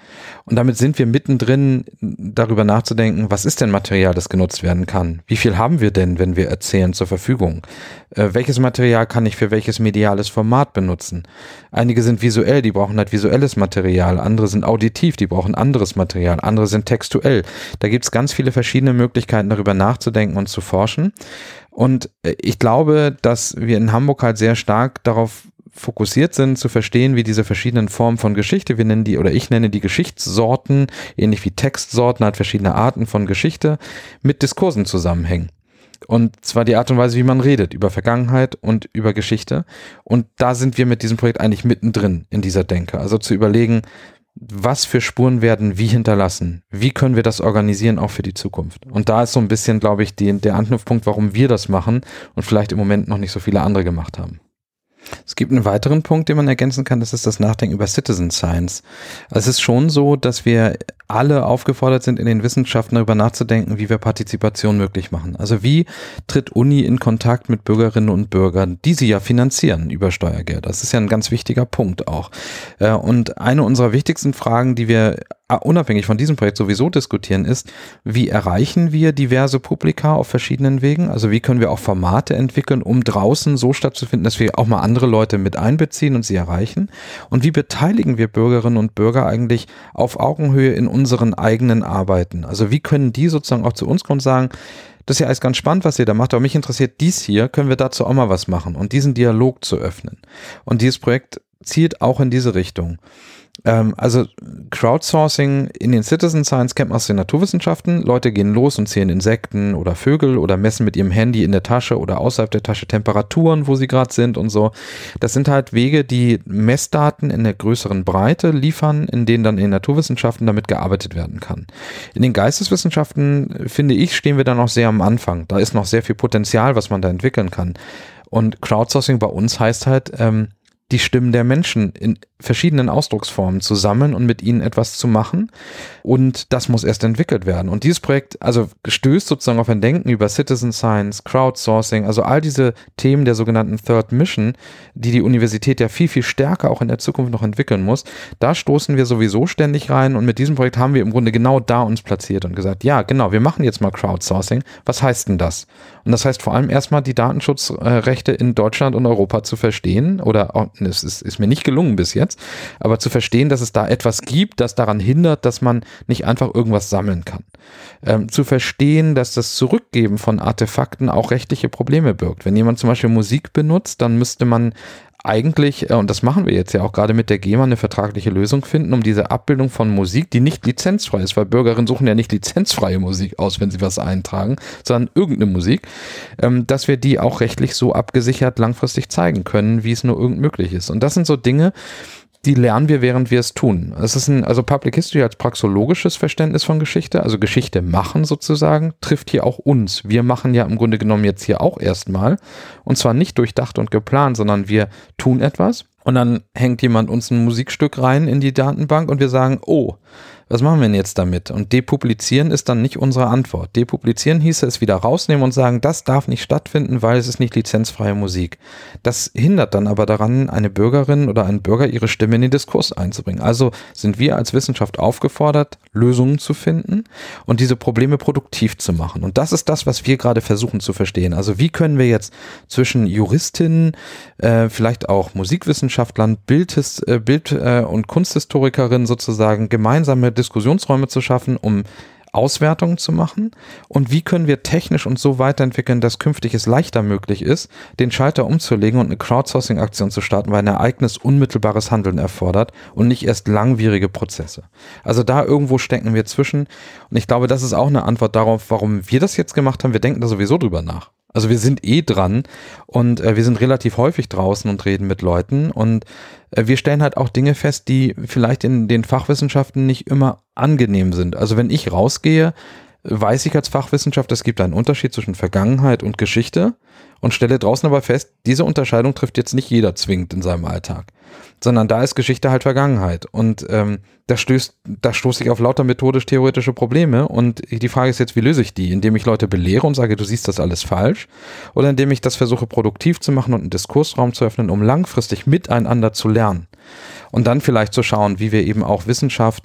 Und damit sind wir mittendrin, darüber nachzudenken, was ist denn Material, das genutzt werden kann? Wie viel haben wir denn, wenn wir erzählen, zur Verfügung? Äh, welches Material kann ich für welches mediales Format benutzen? Einige sind visuell, die brauchen halt visuelles Material. Andere sind auditiv, die brauchen anderes Material. Andere sind textuell. Da gibt's ganz viele verschiedene Möglichkeiten, darüber nachzudenken und zu forschen. Und äh, ich glaube, dass wir in Hamburg halt sehr stark darauf fokussiert sind, zu verstehen, wie diese verschiedenen Formen von Geschichte, wir nennen die, oder ich nenne die Geschichtssorten, ähnlich wie Textsorten, hat verschiedene Arten von Geschichte, mit Diskursen zusammenhängen. Und zwar die Art und Weise, wie man redet über Vergangenheit und über Geschichte. Und da sind wir mit diesem Projekt eigentlich mittendrin in dieser Denke. Also zu überlegen, was für Spuren werden wie hinterlassen? Wie können wir das organisieren auch für die Zukunft? Und da ist so ein bisschen, glaube ich, die, der Anknüpfpunkt, warum wir das machen und vielleicht im Moment noch nicht so viele andere gemacht haben. Es gibt einen weiteren Punkt, den man ergänzen kann, das ist das Nachdenken über Citizen Science. Es ist schon so, dass wir alle aufgefordert sind, in den Wissenschaften darüber nachzudenken, wie wir Partizipation möglich machen. Also wie tritt Uni in Kontakt mit Bürgerinnen und Bürgern, die sie ja finanzieren über Steuergelder. Das ist ja ein ganz wichtiger Punkt auch. Äh, und eine unserer wichtigsten Fragen, die wir unabhängig von diesem Projekt sowieso diskutieren, ist, wie erreichen wir diverse Publika auf verschiedenen Wegen? Also wie können wir auch Formate entwickeln, um draußen so stattzufinden, dass wir auch mal andere Leute mit einbeziehen und sie erreichen? Und wie beteiligen wir Bürgerinnen und Bürger eigentlich auf Augenhöhe in unseren eigenen Arbeiten? Also wie können die sozusagen auch zu uns kommen und sagen, das ist ja alles ganz spannend, was ihr da macht, aber mich interessiert dies hier, können wir dazu auch mal was machen und diesen Dialog zu öffnen. Und dieses Projekt zielt auch in diese Richtung. Ähm, also Crowdsourcing in den Citizen Science kennt man aus den Naturwissenschaften. Leute gehen los und zählen Insekten oder Vögel oder messen mit ihrem Handy in der Tasche oder außerhalb der Tasche Temperaturen, wo sie gerade sind und so. Das sind halt Wege, die Messdaten in der größeren Breite liefern, in denen dann in den Naturwissenschaften damit gearbeitet werden kann. In den Geisteswissenschaften, finde ich, stehen wir da noch sehr am Anfang. Da ist noch sehr viel Potenzial, was man da entwickeln kann. Und Crowdsourcing bei uns heißt halt, ähm, die Stimmen der Menschen in verschiedenen Ausdrucksformen zu sammeln und mit ihnen etwas zu machen. Und das muss erst entwickelt werden. Und dieses Projekt, also stößt sozusagen auf ein Denken über Citizen Science, Crowdsourcing, also all diese Themen der sogenannten Third Mission, die die Universität ja viel, viel stärker auch in der Zukunft noch entwickeln muss. Da stoßen wir sowieso ständig rein. Und mit diesem Projekt haben wir im Grunde genau da uns platziert und gesagt, ja, genau, wir machen jetzt mal Crowdsourcing. Was heißt denn das? Und das heißt vor allem erstmal die Datenschutzrechte in Deutschland und Europa zu verstehen. Oder oh, es ist, ist mir nicht gelungen bis jetzt jetzt, aber zu verstehen, dass es da etwas gibt, das daran hindert, dass man nicht einfach irgendwas sammeln kann. Ähm, zu verstehen, dass das Zurückgeben von Artefakten auch rechtliche Probleme birgt. Wenn jemand zum Beispiel Musik benutzt, dann müsste man eigentlich, äh, und das machen wir jetzt ja auch gerade mit der GEMA, eine vertragliche Lösung finden, um diese Abbildung von Musik, die nicht lizenzfrei ist, weil Bürgerinnen suchen ja nicht lizenzfreie Musik aus, wenn sie was eintragen, sondern irgendeine Musik, ähm, dass wir die auch rechtlich so abgesichert langfristig zeigen können, wie es nur irgend möglich ist. Und das sind so Dinge, die lernen wir, während wir es tun. Es ist ein, also Public History als praxologisches Verständnis von Geschichte, also Geschichte machen sozusagen, trifft hier auch uns. Wir machen ja im Grunde genommen jetzt hier auch erstmal. Und zwar nicht durchdacht und geplant, sondern wir tun etwas. Und dann hängt jemand uns ein Musikstück rein in die Datenbank und wir sagen, oh, was machen wir denn jetzt damit? Und depublizieren ist dann nicht unsere Antwort. Depublizieren hieße es wieder rausnehmen und sagen, das darf nicht stattfinden, weil es ist nicht lizenzfreie Musik. Das hindert dann aber daran, eine Bürgerin oder einen Bürger ihre Stimme in den Diskurs einzubringen. Also sind wir als Wissenschaft aufgefordert, Lösungen zu finden und diese Probleme produktiv zu machen. Und das ist das, was wir gerade versuchen zu verstehen. Also wie können wir jetzt zwischen Juristinnen, äh, vielleicht auch Musikwissenschaftlern, Bildhis, äh, Bild- äh, und Kunsthistorikerinnen sozusagen gemeinsame Diskussionsräume zu schaffen, um Auswertungen zu machen und wie können wir technisch uns so weiterentwickeln, dass künftig es leichter möglich ist, den Schalter umzulegen und eine Crowdsourcing-Aktion zu starten, weil ein Ereignis unmittelbares Handeln erfordert und nicht erst langwierige Prozesse. Also da irgendwo stecken wir zwischen und ich glaube, das ist auch eine Antwort darauf, warum wir das jetzt gemacht haben. Wir denken da sowieso drüber nach. Also wir sind eh dran und äh, wir sind relativ häufig draußen und reden mit Leuten und äh, wir stellen halt auch Dinge fest, die vielleicht in den Fachwissenschaften nicht immer angenehm sind. Also wenn ich rausgehe, weiß ich als Fachwissenschaftler, es gibt einen Unterschied zwischen Vergangenheit und Geschichte und stelle draußen aber fest, diese Unterscheidung trifft jetzt nicht jeder zwingend in seinem Alltag sondern da ist Geschichte halt Vergangenheit. Und ähm, da stößt, da stoße ich auf lauter methodisch-theoretische Probleme. Und die Frage ist jetzt, wie löse ich die? Indem ich Leute belehre und sage, du siehst das alles falsch? Oder indem ich das versuche, produktiv zu machen und einen Diskursraum zu öffnen, um langfristig miteinander zu lernen? Und dann vielleicht zu schauen, wie wir eben auch Wissenschaft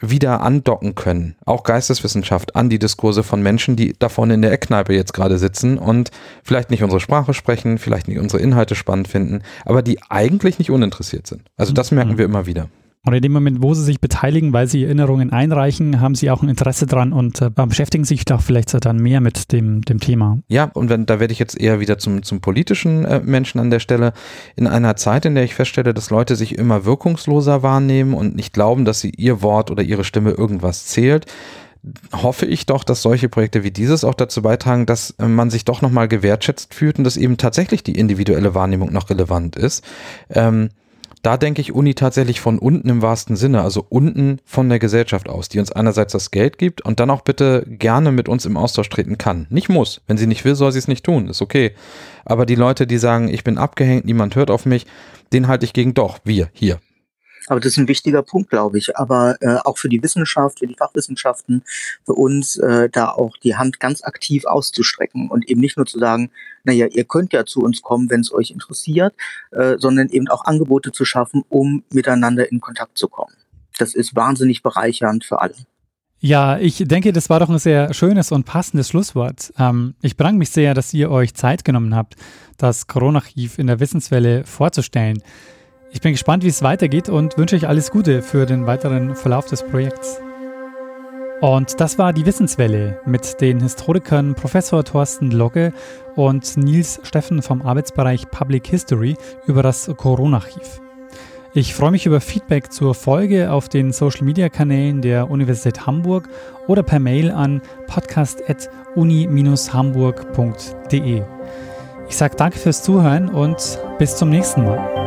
wieder andocken können, auch Geisteswissenschaft, an die Diskurse von Menschen, die da vorne in der Eckkneipe jetzt gerade sitzen und vielleicht nicht unsere Sprache sprechen, vielleicht nicht unsere Inhalte spannend finden, aber die eigentlich nicht uninteressiert sind. Also das merken mhm. wir immer wieder. Und in dem Moment, wo sie sich beteiligen, weil sie Erinnerungen einreichen, haben sie auch ein Interesse dran und äh, beschäftigen sich doch vielleicht dann mehr mit dem, dem Thema. Ja, und wenn, da werde ich jetzt eher wieder zum, zum politischen äh, Menschen an der Stelle. In einer Zeit, in der ich feststelle, dass Leute sich immer wirkungsloser wahrnehmen und nicht glauben, dass sie ihr Wort oder ihre Stimme irgendwas zählt, hoffe ich doch, dass solche Projekte wie dieses auch dazu beitragen, dass äh, man sich doch nochmal gewertschätzt fühlt und dass eben tatsächlich die individuelle Wahrnehmung noch relevant ist. Ähm, da denke ich Uni tatsächlich von unten im wahrsten Sinne, also unten von der Gesellschaft aus, die uns einerseits das Geld gibt und dann auch bitte gerne mit uns im Austausch treten kann. Nicht muss. Wenn sie nicht will, soll sie es nicht tun. Ist okay. Aber die Leute, die sagen, ich bin abgehängt, niemand hört auf mich, den halte ich gegen doch. Wir hier. Aber das ist ein wichtiger Punkt, glaube ich. Aber äh, auch für die Wissenschaft, für die Fachwissenschaften, für uns äh, da auch die Hand ganz aktiv auszustrecken und eben nicht nur zu sagen, naja, ihr könnt ja zu uns kommen, wenn es euch interessiert, äh, sondern eben auch Angebote zu schaffen, um miteinander in Kontakt zu kommen. Das ist wahnsinnig bereichernd für alle. Ja, ich denke, das war doch ein sehr schönes und passendes Schlusswort. Ähm, ich bedanke mich sehr, dass ihr euch Zeit genommen habt, das Corona-Archiv in der Wissenswelle vorzustellen. Ich bin gespannt, wie es weitergeht und wünsche euch alles Gute für den weiteren Verlauf des Projekts. Und das war die Wissenswelle mit den Historikern Professor Thorsten Logge und Nils Steffen vom Arbeitsbereich Public History über das Corona-Archiv. Ich freue mich über Feedback zur Folge auf den Social Media Kanälen der Universität Hamburg oder per Mail an podcast.uni-hamburg.de. Ich sage danke fürs Zuhören und bis zum nächsten Mal.